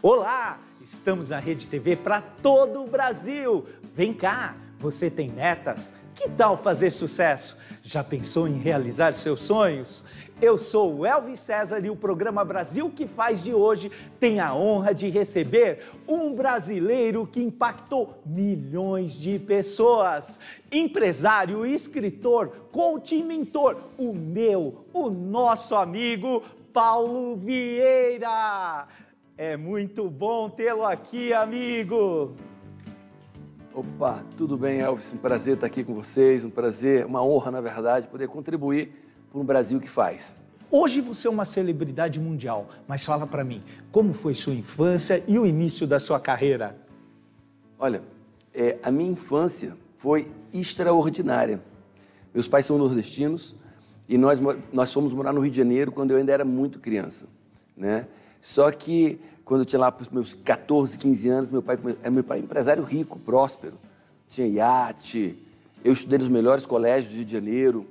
Olá, estamos na Rede TV para todo o Brasil. Vem cá, você tem metas? Que tal fazer sucesso? Já pensou em realizar seus sonhos? Eu sou o Elvis César e o programa Brasil que faz de hoje tem a honra de receber um brasileiro que impactou milhões de pessoas. Empresário, escritor, coach e mentor, o meu, o nosso amigo Paulo Vieira. É muito bom tê-lo aqui, amigo. Opa, tudo bem, Elvis? Um prazer estar aqui com vocês, um prazer, uma honra, na verdade, poder contribuir para um Brasil que faz. Hoje você é uma celebridade mundial, mas fala para mim, como foi sua infância e o início da sua carreira? Olha, é, a minha infância foi extraordinária. Meus pais são nordestinos e nós, nós fomos morar no Rio de Janeiro quando eu ainda era muito criança, né? Só que quando eu tinha lá os meus 14, 15 anos, meu pai era meu pai empresário rico, próspero, tinha iate. Eu estudei nos melhores colégios do Rio de Janeiro,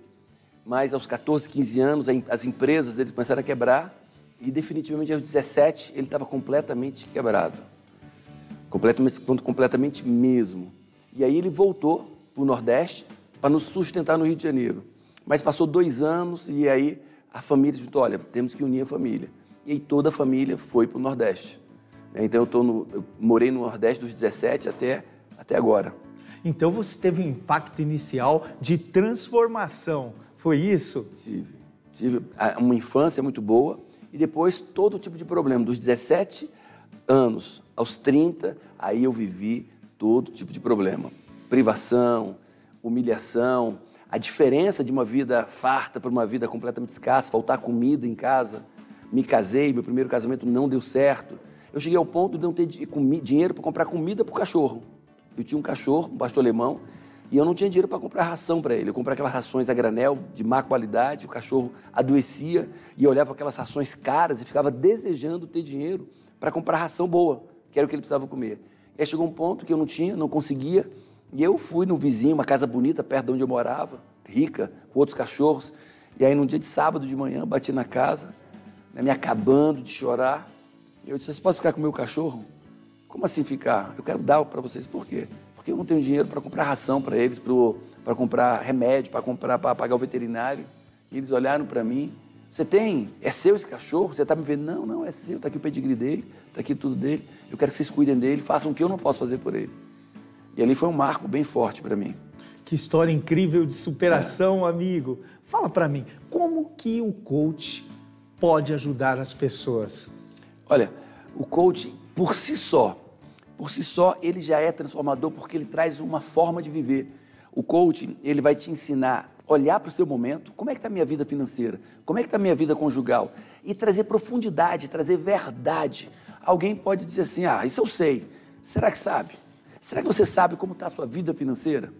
mas aos 14, 15 anos as empresas deles começaram a quebrar e definitivamente aos 17 ele estava completamente quebrado. Completamente, completamente mesmo. E aí ele voltou para o Nordeste para nos sustentar no Rio de Janeiro. Mas passou dois anos e aí a família disse, olha, temos que unir a família e aí toda a família foi para o Nordeste. Né? Então eu, no, eu morei no Nordeste dos 17 até, até agora. Então você teve um impacto inicial de transformação, foi isso? Tive. Tive uma infância muito boa e depois todo tipo de problema. Dos 17 anos aos 30, aí eu vivi todo tipo de problema. Privação, humilhação, a diferença de uma vida farta para uma vida completamente escassa, faltar comida em casa me casei, meu primeiro casamento não deu certo. Eu cheguei ao ponto de não ter dinheiro para comprar comida para o cachorro. Eu tinha um cachorro, um pastor alemão, e eu não tinha dinheiro para comprar ração para ele. Eu comprei aquelas rações a granel de má qualidade, o cachorro adoecia e eu olhava aquelas rações caras e ficava desejando ter dinheiro para comprar ração boa, que era o que ele precisava comer. E aí chegou um ponto que eu não tinha, não conseguia, e eu fui no vizinho, uma casa bonita perto de onde eu morava, rica, com outros cachorros. E aí, num dia de sábado de manhã, bati na casa né, me acabando de chorar. Eu disse: Você pode ficar com o meu cachorro? Como assim ficar? Eu quero dar para vocês. Por quê? Porque eu não tenho dinheiro para comprar ração para eles, para comprar remédio, para comprar para pagar o veterinário. E eles olharam para mim. Você tem? É seu esse cachorro? Você está me vendo? Não, não, é seu. Está aqui o pedigree dele, está aqui tudo dele. Eu quero que vocês cuidem dele, façam o que eu não posso fazer por ele. E ali foi um marco bem forte para mim. Que história incrível de superação, é. amigo. Fala para mim, como que o coach pode ajudar as pessoas? Olha, o coaching por si só, por si só, ele já é transformador porque ele traz uma forma de viver. O coaching, ele vai te ensinar a olhar para o seu momento, como é que está a minha vida financeira, como é que está a minha vida conjugal, e trazer profundidade, trazer verdade. Alguém pode dizer assim, ah, isso eu sei. Será que sabe? Será que você sabe como está a sua vida financeira?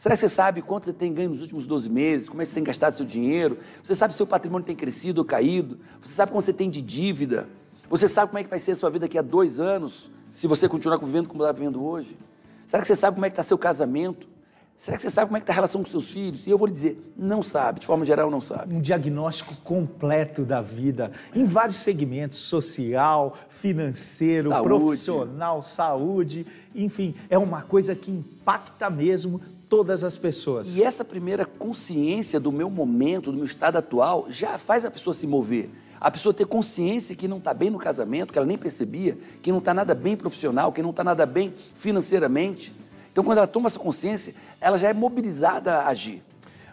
Será que você sabe quanto você tem ganho nos últimos 12 meses? Como é que você tem gastado seu dinheiro? Você sabe se seu patrimônio tem crescido ou caído? Você sabe quanto você tem de dívida? Você sabe como é que vai ser a sua vida daqui a dois anos, se você continuar vivendo como está vivendo hoje? Será que você sabe como é que está seu casamento? Será que você sabe como é que está a relação com seus filhos? E eu vou lhe dizer, não sabe, de forma geral não sabe. Um diagnóstico completo da vida, em vários segmentos, social, financeiro, saúde. profissional, saúde, enfim, é uma coisa que impacta mesmo todas as pessoas. E essa primeira consciência do meu momento, do meu estado atual, já faz a pessoa se mover. A pessoa ter consciência que não está bem no casamento, que ela nem percebia, que não está nada bem profissional, que não está nada bem financeiramente. Então, quando ela toma essa consciência, ela já é mobilizada a agir.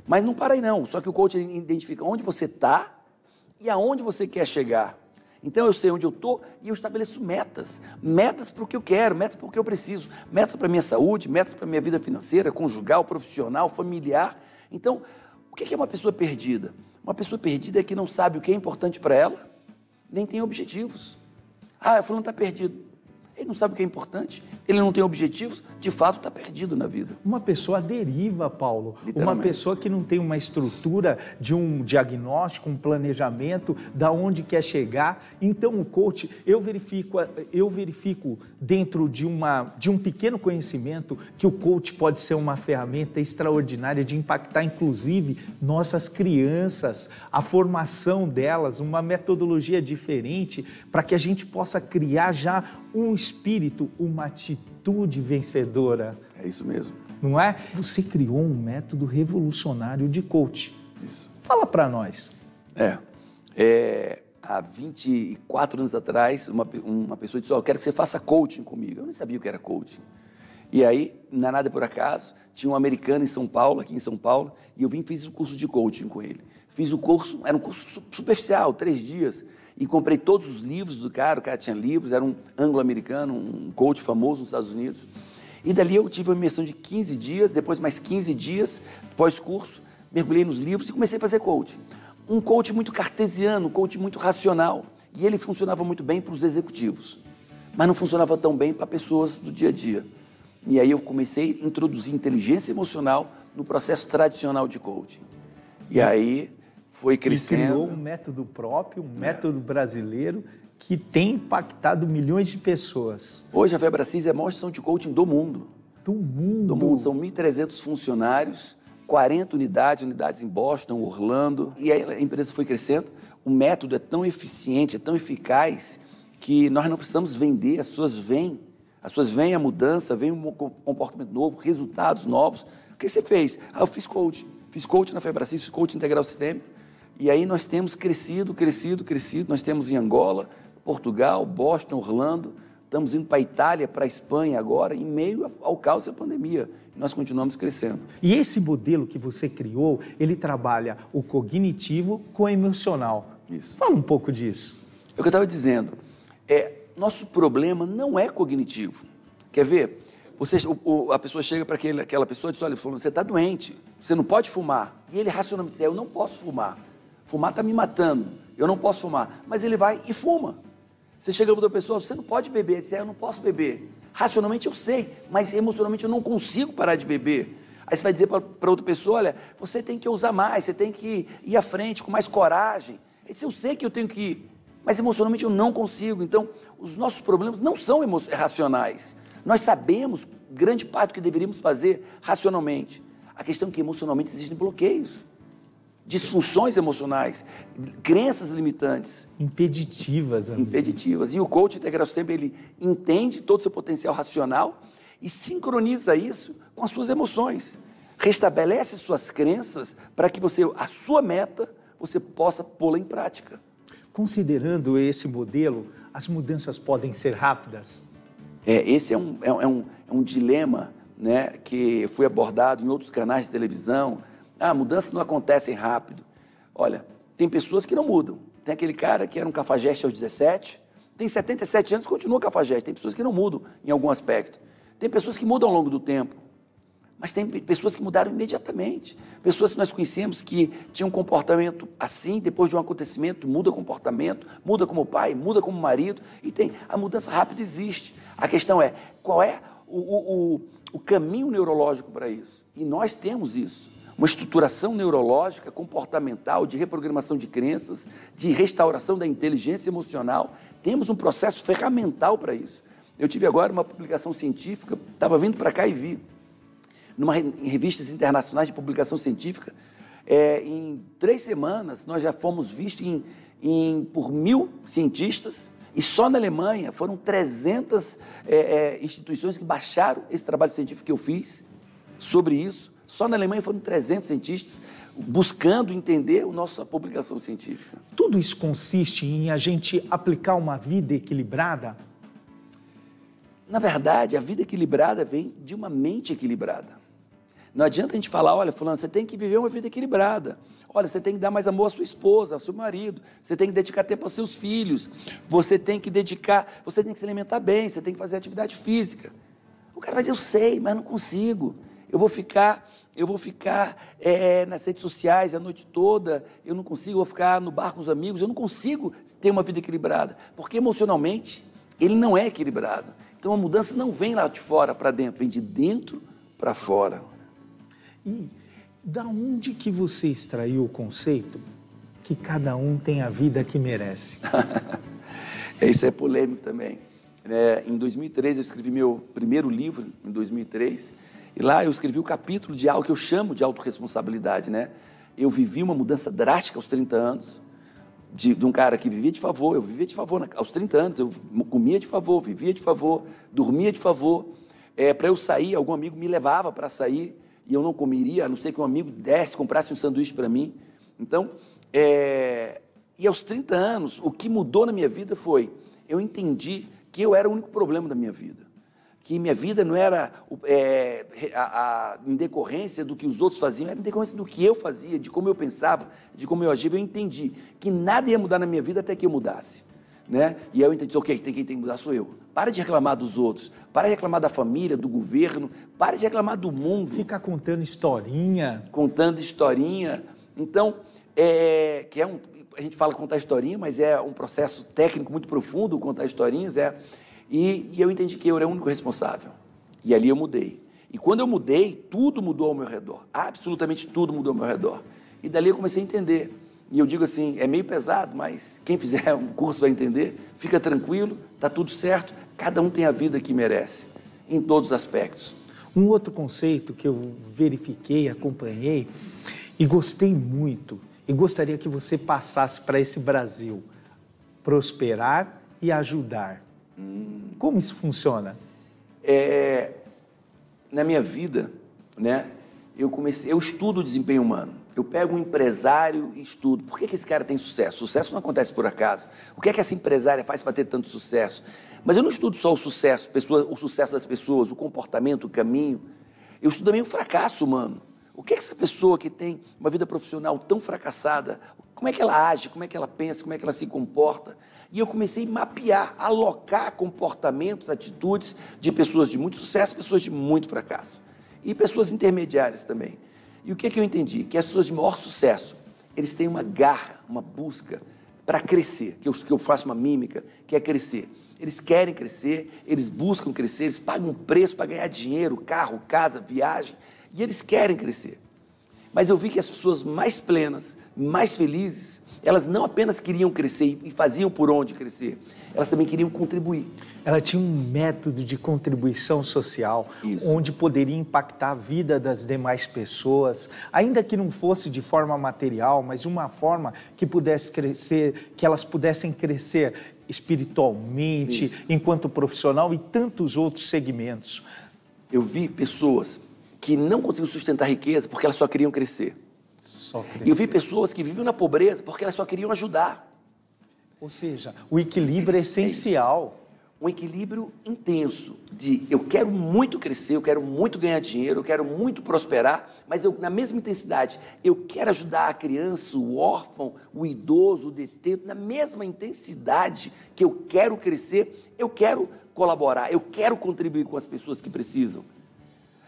Mas não para aí não, só que o coach identifica onde você está e aonde você quer chegar. Então eu sei onde eu estou e eu estabeleço metas. Metas para o que eu quero, metas para o que eu preciso, metas para a minha saúde, metas para a minha vida financeira, conjugal, profissional, familiar. Então, o que é uma pessoa perdida? Uma pessoa perdida é que não sabe o que é importante para ela, nem tem objetivos. Ah, fulano está perdido. Ele não sabe o que é importante, ele não tem objetivos, de fato está perdido na vida. Uma pessoa deriva, Paulo. Uma pessoa que não tem uma estrutura de um diagnóstico, um planejamento, da onde quer chegar. Então o coach, eu verifico, eu verifico dentro de, uma, de um pequeno conhecimento que o coach pode ser uma ferramenta extraordinária de impactar, inclusive, nossas crianças, a formação delas, uma metodologia diferente para que a gente possa criar já um espírito, uma atitude vencedora. É isso mesmo. Não é? Você criou um método revolucionário de coach. Isso. Fala para nós. É, é, há 24 anos atrás, uma, uma pessoa disse: oh, Eu quero que você faça coaching comigo. Eu nem sabia o que era coaching. E aí, não é nada por acaso, tinha um americano em São Paulo, aqui em São Paulo, e eu vim e fiz o um curso de coaching com ele. Fiz o curso, era um curso superficial, três dias e comprei todos os livros do cara, o cara tinha livros, era um anglo-americano, um coach famoso nos Estados Unidos. E dali eu tive uma imersão de 15 dias, depois mais 15 dias, pós-curso, mergulhei nos livros e comecei a fazer coaching. Um coach muito cartesiano, um coach muito racional. E ele funcionava muito bem para os executivos, mas não funcionava tão bem para pessoas do dia a dia. E aí eu comecei a introduzir inteligência emocional no processo tradicional de coaching. E aí foi crescendo. E criou um método próprio, um é. método brasileiro que tem impactado milhões de pessoas. Hoje a Febracis é a maior instituição de coaching do mundo. Do mundo? Do mundo. São 1.300 funcionários, 40 unidades, unidades em Boston, Orlando. E aí a empresa foi crescendo. O método é tão eficiente, é tão eficaz, que nós não precisamos vender, as suas vêm. As suas vêm a mudança, vem um comportamento novo, resultados novos. O que você fez? Ah, eu fiz coaching. Fiz coaching na Febracis, fiz coaching integral sistêmico e aí nós temos crescido, crescido, crescido. Nós temos em Angola, Portugal, Boston, Orlando. Estamos indo para a Itália, para a Espanha agora, em meio ao caos da pandemia. Nós continuamos crescendo. E esse modelo que você criou, ele trabalha o cognitivo com o emocional. Isso. Fala um pouco disso. É o que eu estava dizendo. É, nosso problema não é cognitivo. Quer ver? Você, o, a pessoa chega para aquela pessoa e diz, olha, você está doente, você não pode fumar. E ele racionalmente diz, é, eu não posso fumar. Fumar está me matando. Eu não posso fumar. Mas ele vai e fuma. Você chega para outra pessoa, você não pode beber. Ele diz, é, eu não posso beber. Racionalmente eu sei, mas emocionalmente eu não consigo parar de beber. Aí você vai dizer para outra pessoa, olha, você tem que usar mais, você tem que ir à frente com mais coragem. Ele diz, eu sei que eu tenho que ir, mas emocionalmente eu não consigo. Então, os nossos problemas não são racionais. Nós sabemos grande parte do que deveríamos fazer racionalmente. A questão é que emocionalmente existem bloqueios disfunções emocionais, crenças limitantes. Impeditivas. Amigo. Impeditivas. E o coach integral sempre ele entende todo o seu potencial racional e sincroniza isso com as suas emoções. Restabelece suas crenças para que você, a sua meta, você possa pô-la em prática. Considerando esse modelo, as mudanças podem ser rápidas? É, esse é um, é, é um, é um dilema né, que foi abordado em outros canais de televisão, ah, mudanças não acontecem rápido. Olha, tem pessoas que não mudam. Tem aquele cara que era um cafajeste aos 17, tem 77 anos e continua cafajeste. Tem pessoas que não mudam em algum aspecto. Tem pessoas que mudam ao longo do tempo. Mas tem pessoas que mudaram imediatamente. Pessoas que nós conhecemos que tinham um comportamento assim, depois de um acontecimento, muda comportamento, muda como pai, muda como marido. E tem. A mudança rápida existe. A questão é qual é o, o, o, o caminho neurológico para isso. E nós temos isso uma estruturação neurológica, comportamental, de reprogramação de crenças, de restauração da inteligência emocional. Temos um processo ferramental para isso. Eu tive agora uma publicação científica, estava vindo para cá e vi, numa, em revistas internacionais de publicação científica, é, em três semanas nós já fomos vistos em, em, por mil cientistas, e só na Alemanha foram 300 é, é, instituições que baixaram esse trabalho científico que eu fiz sobre isso. Só na Alemanha foram 300 cientistas buscando entender a nossa publicação científica. Tudo isso consiste em a gente aplicar uma vida equilibrada? Na verdade, a vida equilibrada vem de uma mente equilibrada. Não adianta a gente falar, olha, fulano, você tem que viver uma vida equilibrada. Olha, você tem que dar mais amor à sua esposa, ao seu marido. Você tem que dedicar tempo aos seus filhos. Você tem que dedicar, você tem que se alimentar bem, você tem que fazer atividade física. O cara vai dizer, eu sei, mas não consigo eu vou ficar, eu vou ficar é, nas redes sociais a noite toda, eu não consigo, eu vou ficar no bar com os amigos, eu não consigo ter uma vida equilibrada, porque emocionalmente ele não é equilibrado. Então a mudança não vem lá de fora para dentro, vem de dentro para fora. E da onde que você extraiu o conceito que cada um tem a vida que merece? Isso é polêmico também. É, em 2003 eu escrevi meu primeiro livro, em 2003, e lá eu escrevi o capítulo de algo que eu chamo de autorresponsabilidade, né? Eu vivi uma mudança drástica aos 30 anos, de, de, um cara que vivia de favor, eu vivia de favor aos 30 anos, eu comia de favor, vivia de favor, dormia de favor. É, para eu sair, algum amigo me levava para sair e eu não comeria, a não ser que um amigo desse, comprasse um sanduíche para mim. Então, é, e aos 30 anos, o que mudou na minha vida foi, eu entendi que eu era o único problema da minha vida que minha vida não era é, a, a, em decorrência do que os outros faziam, era em decorrência do que eu fazia, de como eu pensava, de como eu agia. Eu entendi que nada ia mudar na minha vida até que eu mudasse. Né? E aí eu entendi, ok, quem tem que mudar sou eu. Para de reclamar dos outros, para de reclamar da família, do governo, para de reclamar do mundo. Fica contando historinha. Contando historinha. Então, é, que é um, a gente fala contar historinha, mas é um processo técnico muito profundo contar historinhas, é e, e eu entendi que eu era o único responsável. E ali eu mudei. E quando eu mudei, tudo mudou ao meu redor. Absolutamente tudo mudou ao meu redor. E dali eu comecei a entender. E eu digo assim, é meio pesado, mas quem fizer um curso vai entender. Fica tranquilo, está tudo certo. Cada um tem a vida que merece, em todos os aspectos. Um outro conceito que eu verifiquei, acompanhei e gostei muito, e gostaria que você passasse para esse Brasil: prosperar e ajudar. Hum, como isso funciona? É, na minha vida, né, eu comecei, eu estudo o desempenho humano. Eu pego um empresário e estudo. Por que, que esse cara tem sucesso? Sucesso não acontece por acaso. O que é que essa empresária faz para ter tanto sucesso? Mas eu não estudo só o sucesso, pessoa, o sucesso das pessoas, o comportamento, o caminho. Eu estudo também o fracasso humano. O que é que essa pessoa que tem uma vida profissional tão fracassada, como é que ela age, como é que ela pensa, como é que ela se comporta? E eu comecei a mapear, alocar comportamentos, atitudes de pessoas de muito sucesso, pessoas de muito fracasso. E pessoas intermediárias também. E o que, é que eu entendi? Que as pessoas de maior sucesso, eles têm uma garra, uma busca para crescer, que eu, que eu faço uma mímica, que é crescer. Eles querem crescer, eles buscam crescer, eles pagam um preço para ganhar dinheiro, carro, casa, viagem, e eles querem crescer. Mas eu vi que as pessoas mais plenas, mais felizes, elas não apenas queriam crescer e faziam por onde crescer, elas também queriam contribuir. Ela tinha um método de contribuição social, Isso. onde poderia impactar a vida das demais pessoas, ainda que não fosse de forma material, mas de uma forma que pudesse crescer, que elas pudessem crescer espiritualmente, Isso. enquanto profissional e tantos outros segmentos. Eu vi pessoas que não conseguiam sustentar riqueza porque elas só queriam crescer. Só crescer. E eu vi pessoas que viviam na pobreza porque elas só queriam ajudar. Ou seja, o equilíbrio é essencial. É um equilíbrio intenso de eu quero muito crescer, eu quero muito ganhar dinheiro, eu quero muito prosperar, mas eu, na mesma intensidade, eu quero ajudar a criança, o órfão, o idoso, o detento, na mesma intensidade que eu quero crescer, eu quero colaborar, eu quero contribuir com as pessoas que precisam.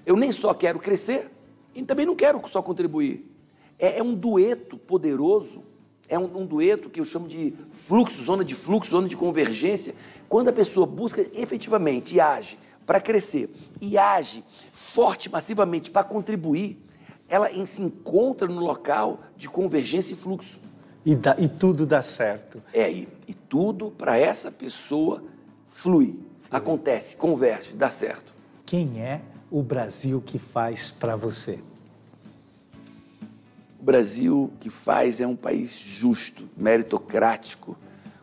Eu nem só quero crescer e também não quero só contribuir. É, é um dueto poderoso, é um, um dueto que eu chamo de fluxo, zona de fluxo, zona de convergência. Quando a pessoa busca efetivamente e age para crescer e age forte, massivamente para contribuir, ela se encontra no local de convergência e fluxo. E, dá, e tudo dá certo. É, e, e tudo para essa pessoa flui, flui, acontece, converge, dá certo. Quem é o Brasil que faz para você? O Brasil que faz é um país justo, meritocrático,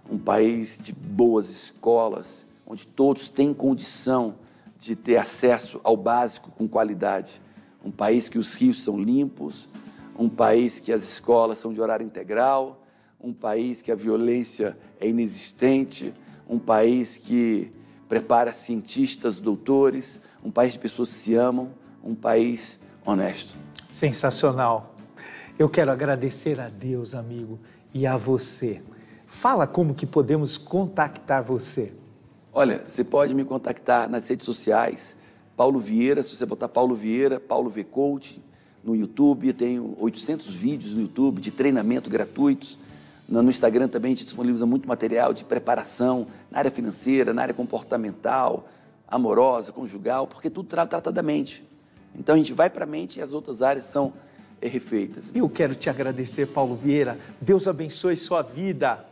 um país de boas escolas, onde todos têm condição de ter acesso ao básico com qualidade. Um país que os rios são limpos, um país que as escolas são de horário integral, um país que a violência é inexistente, um país que prepara cientistas, doutores, um país de pessoas que se amam, um país honesto. Sensacional. Eu quero agradecer a Deus, amigo, e a você. Fala como que podemos contactar você. Olha, você pode me contactar nas redes sociais, Paulo Vieira, se você botar Paulo Vieira, Paulo V Coach, no YouTube, eu tenho 800 vídeos no YouTube de treinamento gratuitos. No Instagram também a gente disponibiliza muito material de preparação na área financeira, na área comportamental, amorosa, conjugal, porque tudo trata da mente. Então a gente vai para a mente e as outras áreas são é, refeitas. Eu quero te agradecer, Paulo Vieira. Deus abençoe sua vida.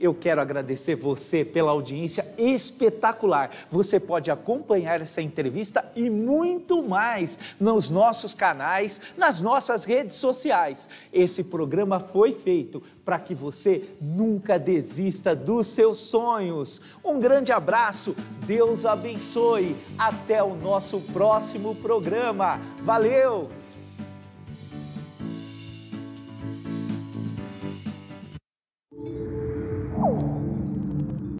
Eu quero agradecer você pela audiência espetacular. Você pode acompanhar essa entrevista e muito mais nos nossos canais, nas nossas redes sociais. Esse programa foi feito para que você nunca desista dos seus sonhos. Um grande abraço, Deus abençoe. Até o nosso próximo programa. Valeu!